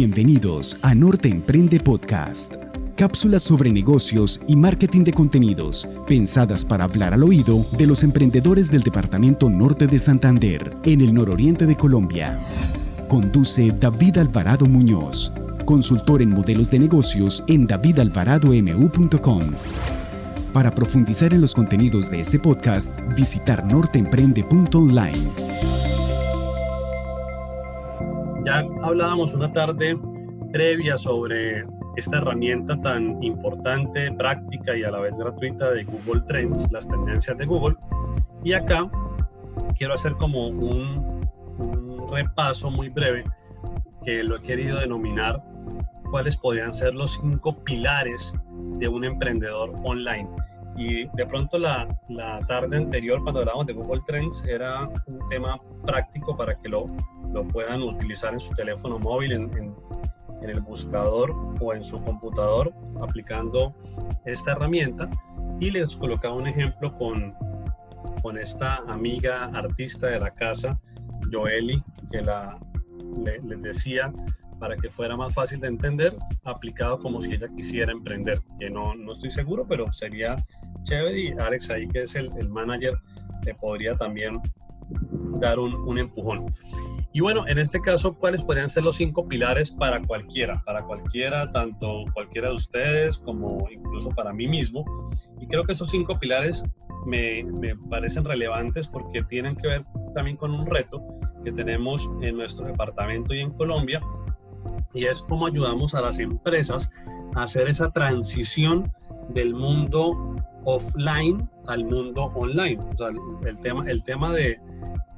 Bienvenidos a Norte Emprende Podcast. Cápsulas sobre negocios y marketing de contenidos, pensadas para hablar al oído de los emprendedores del Departamento Norte de Santander, en el nororiente de Colombia. Conduce David Alvarado Muñoz, consultor en modelos de negocios en davidalvaradomu.com. Para profundizar en los contenidos de este podcast, visitar norteemprende.online. Ya hablábamos una tarde previa sobre esta herramienta tan importante, práctica y a la vez gratuita de Google Trends, las tendencias de Google. Y acá quiero hacer como un, un repaso muy breve que lo he querido denominar cuáles podrían ser los cinco pilares de un emprendedor online. Y de pronto la, la, tarde anterior, cuando hablábamos de Google Trends, era un tema práctico para que lo, lo puedan utilizar en su teléfono móvil, en, el buscador o en su computador, aplicando esta herramienta. Y les colocaba un ejemplo con, con esta amiga artista de la casa, Joeli, que la, le, les decía para que fuera más fácil de entender, aplicado como si ella quisiera emprender, que no, no estoy seguro, pero sería chévere y Alex ahí que es el, el manager le podría también dar un, un, empujón. Y bueno, en este caso, ¿cuáles podrían ser los cinco pilares para cualquiera? Para cualquiera, tanto cualquiera de ustedes como incluso para mí mismo. Y creo que esos cinco pilares me, me parecen relevantes porque tienen que ver también con un reto que tenemos en nuestro departamento y en Colombia, y es cómo ayudamos a las empresas a hacer esa transición del mundo offline al mundo online. El tema, el tema de,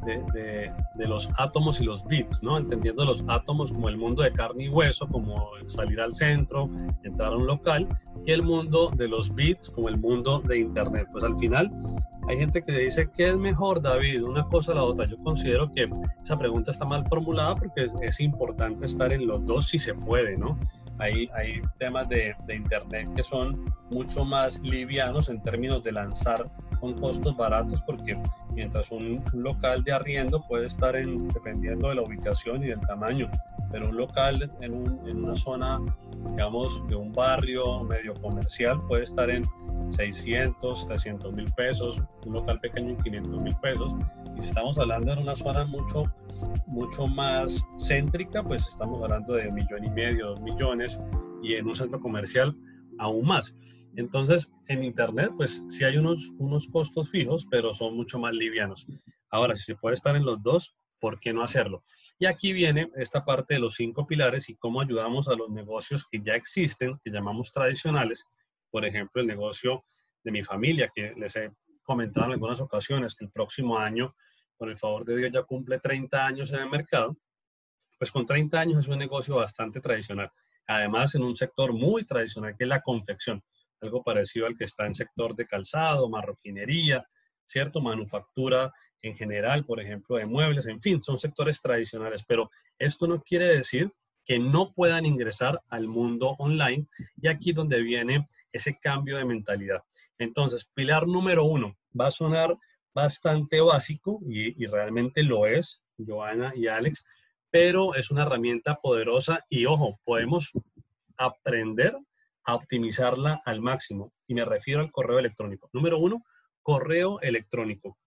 de, los átomos y los bits, ¿no? Entendiendo los átomos como el mundo de carne y hueso, como salir al centro, entrar a un local, y el mundo de los bits como el mundo de Internet. Pues al final hay gente que dice, ¿qué es mejor, David? Una cosa o la otra. Yo considero que esa pregunta está mal formulada porque es importante estar en los dos si se puede, ¿no? Hay, hay, temas de, de, Internet que son mucho más livianos en términos de lanzar con costos baratos porque mientras un, local de arriendo puede estar en, dependiendo de la ubicación y del tamaño, pero un local en, un, en una zona, digamos, de un barrio medio comercial puede estar en 600, 300 mil pesos, un local pequeño en 500 mil pesos. Y si estamos hablando en una zona mucho, mucho más céntrica, pues estamos hablando de un millón y medio, dos millones, y en un centro comercial aún más. Entonces, en Internet, pues sí hay unos, unos costos fijos, pero son mucho más livianos. Ahora, si se puede estar en los dos, ¿por qué no hacerlo? Y aquí viene esta parte de los cinco pilares y cómo ayudamos a los negocios que ya existen, que llamamos tradicionales, por ejemplo, el negocio de mi familia, que les he comentado en algunas ocasiones que el próximo año, con el favor de Dios, ya cumple 30 años en el mercado, pues con 30 años es un negocio bastante tradicional. Además, en un sector muy tradicional, que es la confección, algo parecido al que está en sector de calzado, marroquinería, ¿cierto? Manufactura en general, por ejemplo, de muebles, en fin, son sectores tradicionales, pero esto no quiere decir que no puedan ingresar al mundo online y aquí donde viene ese cambio de mentalidad. Entonces, pilar número uno va a sonar bastante básico y, realmente lo es, Joana y Alex, pero es una herramienta poderosa y ojo, podemos aprender a optimizarla al máximo y me refiero al correo electrónico. Número uno, correo electrónico.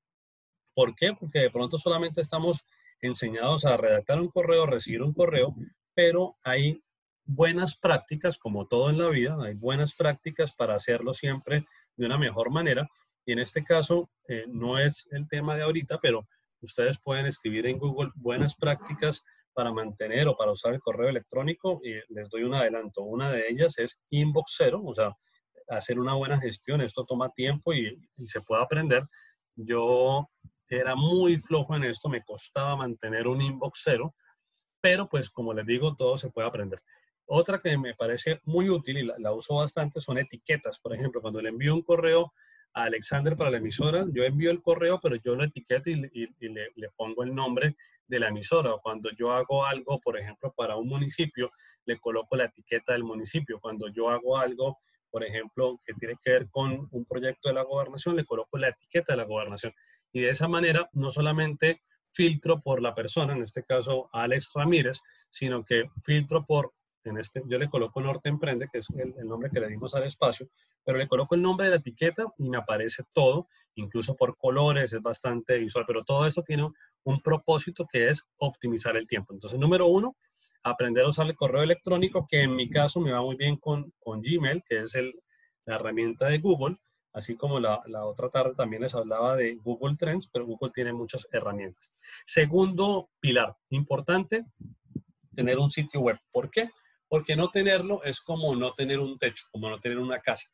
¿Por qué? Porque de pronto solamente estamos enseñados a redactar un correo, recibir un correo, pero hay buenas prácticas, como todo en la vida, hay buenas prácticas para hacerlo siempre de una mejor manera. Y en este caso, eh, no es el tema de ahorita, pero ustedes pueden escribir en Google buenas prácticas para mantener o para usar el correo electrónico. Y les doy un adelanto. Una de ellas es Inbox Zero, o sea, hacer una buena gestión. Esto toma tiempo y, se puede aprender. Yo era muy flojo en esto, me costaba mantener un inbox cero, pero pues como les digo, todo se puede aprender. Otra que me parece muy útil y la, la, uso bastante son etiquetas. Por ejemplo, cuando le envío un correo a Alexander para la emisora, yo envío el correo, pero yo lo etiqueto y, le, le, pongo el nombre de la emisora. Cuando yo hago algo, por ejemplo, para un municipio, le coloco la etiqueta del municipio. Cuando yo hago algo, por ejemplo, que tiene que ver con un proyecto de la gobernación, le coloco la etiqueta de la gobernación. Y de esa manera, no solamente filtro por la persona, en este caso Alex Ramírez, sino que filtro por, en este, yo le coloco Norte Emprende, que es el, el nombre que le dimos al espacio, pero le coloco el nombre de la etiqueta y me aparece todo, incluso por colores, es bastante visual, pero todo esto tiene un propósito que es optimizar el tiempo. Entonces, número uno, aprender a usar el correo electrónico, que en mi caso me va muy bien con, con Gmail, que es el, la herramienta de Google, así como la, la, otra tarde también les hablaba de Google Trends, pero Google tiene muchas herramientas. Segundo pilar, importante, tener un sitio web. ¿Por qué? Porque no tenerlo es como no tener un techo, como no tener una casa.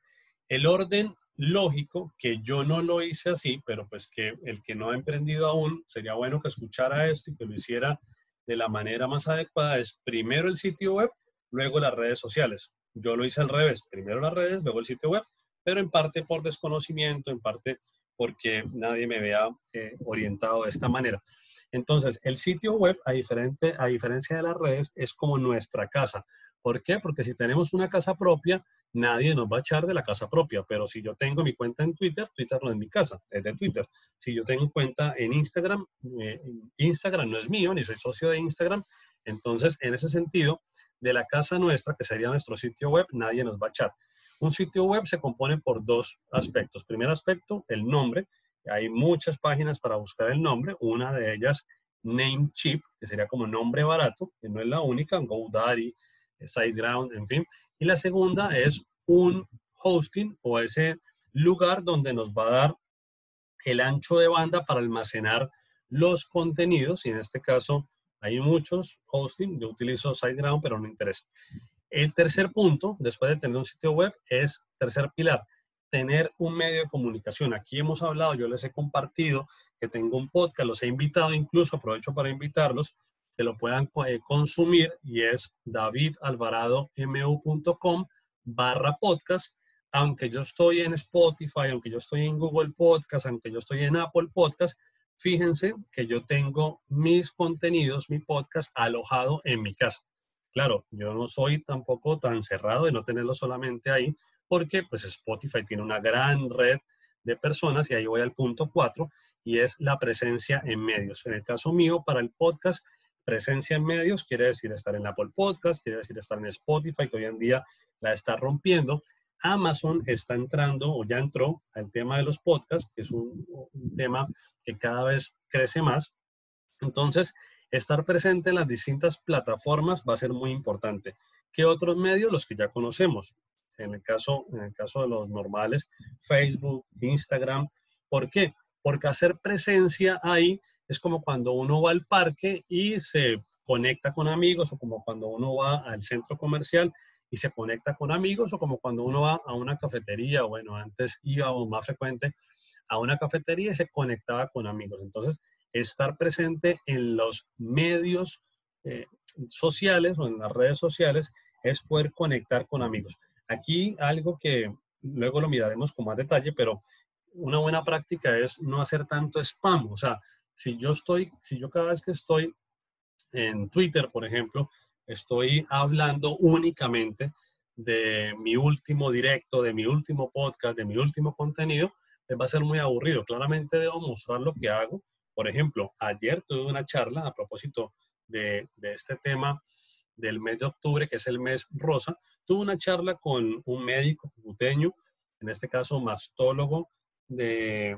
El orden lógico, que yo no lo hice así, pero pues que el que no ha emprendido aún, sería bueno que escuchara esto y que lo hiciera de la manera más adecuada, es primero el sitio web, luego las redes sociales. Yo lo hice al revés, primero las redes, luego el sitio web, pero en parte por desconocimiento, en parte porque nadie me vea eh, orientado de esta manera. Entonces, el sitio web, a, diferente, a diferencia de las redes, es como nuestra casa. ¿Por qué? Porque si tenemos una casa propia, nadie nos va a echar de la casa propia, pero si yo tengo mi cuenta en Twitter, Twitter no es mi casa, es de Twitter. Si yo tengo cuenta en Instagram, eh, Instagram no es mío, ni soy socio de Instagram, entonces en ese sentido, de la casa nuestra, que sería nuestro sitio web, nadie nos va a echar. Un sitio web se compone por dos aspectos. Primer aspecto, el nombre. Hay muchas páginas para buscar el nombre. Una de ellas, Namecheap, que sería como nombre barato, que no es la única, GoDaddy, SiteGround, en fin. Y la segunda es un hosting o ese lugar donde nos va a dar el ancho de banda para almacenar los contenidos. Y en este caso hay muchos hosting. Yo utilizo SiteGround, pero no interesa. El tercer punto, después de tener un sitio web, es tercer pilar, tener un medio de comunicación. Aquí hemos hablado, yo les he compartido que tengo un podcast, los he invitado incluso, aprovecho para invitarlos, que lo puedan eh, consumir y es davidalvaradomu.com barra podcast. Aunque yo estoy en Spotify, aunque yo estoy en Google Podcast, aunque yo estoy en Apple Podcast, fíjense que yo tengo mis contenidos, mi podcast alojado en mi casa. Claro, yo no soy tampoco tan cerrado de no tenerlo solamente ahí, porque pues Spotify tiene una gran red de personas y ahí voy al punto cuatro y es la presencia en medios. En el caso mío, para el podcast, Presencia en medios quiere decir estar en Apple Podcast, quiere decir estar en Spotify, que hoy en día la está rompiendo. Amazon está entrando o ya entró al tema de los podcasts, que es un, tema que cada vez crece más. Entonces, estar presente en las distintas plataformas va a ser muy importante. ¿Qué otros medios? Los que ya conocemos. En el caso, en el caso de los normales, Facebook, Instagram. ¿Por qué? Porque hacer presencia ahí es como cuando uno va al parque y se conecta con amigos, o como cuando uno va al centro comercial y se conecta con amigos, o como cuando uno va a una cafetería, bueno, antes íbamos más frecuente a una cafetería y se conectaba con amigos. Entonces, estar presente en los medios eh, sociales o en las redes sociales es poder conectar con amigos. Aquí algo que luego lo miraremos con más detalle, pero una buena práctica es no hacer tanto spam, o sea, si yo estoy, si yo cada vez que estoy en Twitter, por ejemplo, estoy hablando únicamente de mi último directo, de mi último podcast, de mi último contenido, les va a ser muy aburrido. Claramente debo mostrar lo que hago. Por ejemplo, ayer tuve una charla a propósito de, de este tema del mes de octubre, que es el mes rosa. Tuve una charla con un médico cucuteño, en este caso mastólogo de,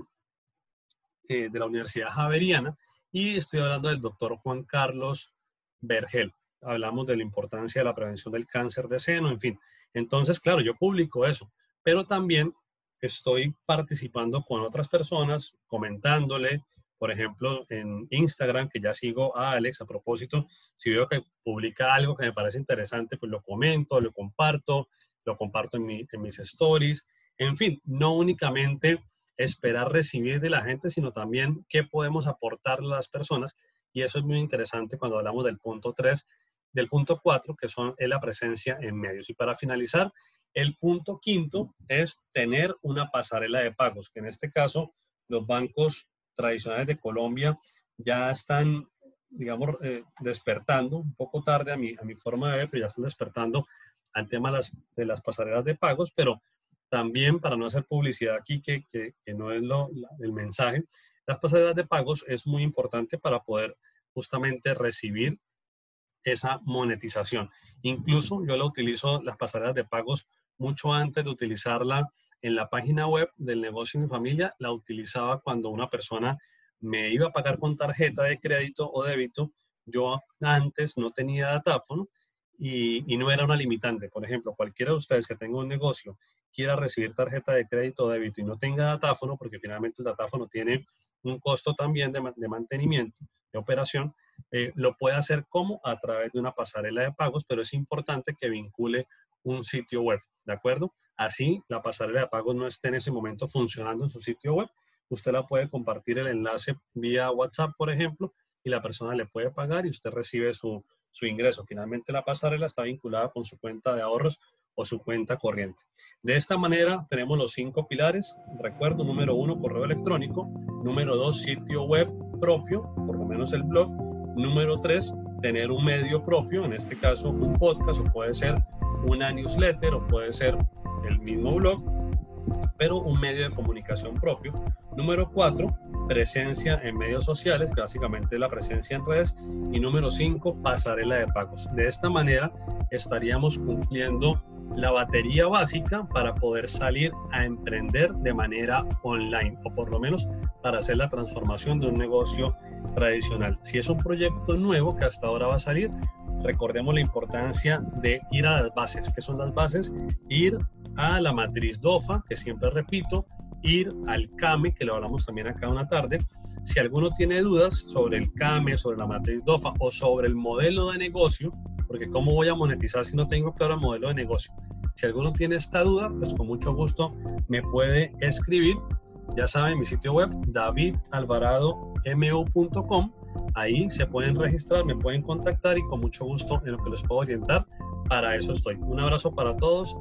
eh, de la Universidad Javeriana y estoy hablando del doctor Juan Carlos Vergel. Hablamos de la importancia de la prevención del cáncer de seno, en fin. Entonces, claro, yo publico eso, pero también estoy participando con otras personas, comentándole, por ejemplo, en Instagram, que ya sigo a Alex a propósito, si veo que publica algo que me parece interesante, pues lo comento, lo comparto, lo comparto en, en mis stories, en fin, no únicamente esperar recibir de la gente, sino también qué podemos aportarle a las personas. Y eso es muy interesante cuando hablamos del punto 3, del punto 4, que son la presencia en medios. Y para finalizar, el punto quinto es tener una pasarela de pagos, que en este caso los bancos tradicionales de Colombia ya están, digamos, eh, despertando, un poco tarde a mi, a mi forma de ver, pero ya están despertando al tema de las, de las pasarelas de pagos, pero también, para no hacer publicidad aquí, que, que, no es lo, el mensaje, Las pasarelas de pagos es muy importante para poder justamente recibir esa monetización. Incluso yo la utilizo, las pasarelas de pagos, mucho antes de utilizarla en la página web del negocio de mi familia, la utilizaba cuando una persona me iba a pagar con tarjeta de crédito o débito. Yo antes no tenía datáfono y, y no era una limitante. Por ejemplo, cualquiera de ustedes que tenga un negocio quiera recibir tarjeta de crédito o débito y no tenga datáfono, porque finalmente el datáfono tiene un costo también de, mantenimiento, de operación, eh, lo puede hacer como a través de una pasarela de pagos, pero es importante que vincule un sitio web, ¿de acuerdo? Así la pasarela de pagos no esté en ese momento funcionando en su sitio web. Usted la puede compartir el enlace vía WhatsApp, por ejemplo, y la persona le puede pagar y usted recibe su, su ingreso. Finalmente la pasarela está vinculada con su cuenta de ahorros o su cuenta corriente. De esta manera tenemos los cinco pilares. Recuerdo, número uno, correo electrónico. Número dos, sitio web propio, por lo menos el blog. Número tres, tener un medio propio, en este caso un podcast o puede ser una newsletter o puede ser el mismo blog, pero un medio de comunicación propio. Número cuatro, presencia en medios sociales, básicamente la presencia en redes. Y número cinco, pasarela de pagos. De esta manera estaríamos cumpliendo la batería básica para poder salir a emprender de manera online o por lo menos para hacer la transformación de un negocio tradicional. Si es un proyecto nuevo que hasta ahora va a salir, recordemos la importancia de ir a las bases. ¿Qué son las bases? Ir a la matriz DOFA, que siempre repito, ir al CAME, que lo hablamos también acá una tarde. Si alguno tiene dudas sobre el CAME, sobre la matriz DOFA o sobre el modelo de negocio, porque ¿cómo voy a monetizar si no tengo claro el modelo de negocio? Si alguno tiene esta duda, pues con mucho gusto me puede escribir. Ya saben, mi sitio web, davidalvaradomu.com. Ahí se pueden registrar, me pueden contactar y con mucho gusto en lo que les puedo orientar. Para eso estoy. Un abrazo para todos.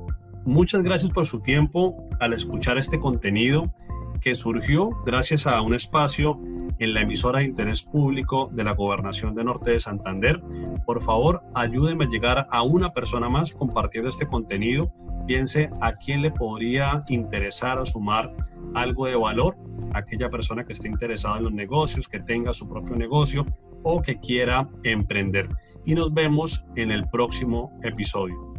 Muchas gracias por su tiempo al escuchar este contenido que surgió gracias a un espacio en la emisora de interés público de la Gobernación de Norte de Santander. Por favor, ayúdenme a llegar a una persona más compartiendo este contenido. Piense a quién le podría interesar o sumar algo de valor, aquella persona que esté interesada en los negocios, que tenga su propio negocio o que quiera emprender. Y nos vemos en el próximo episodio.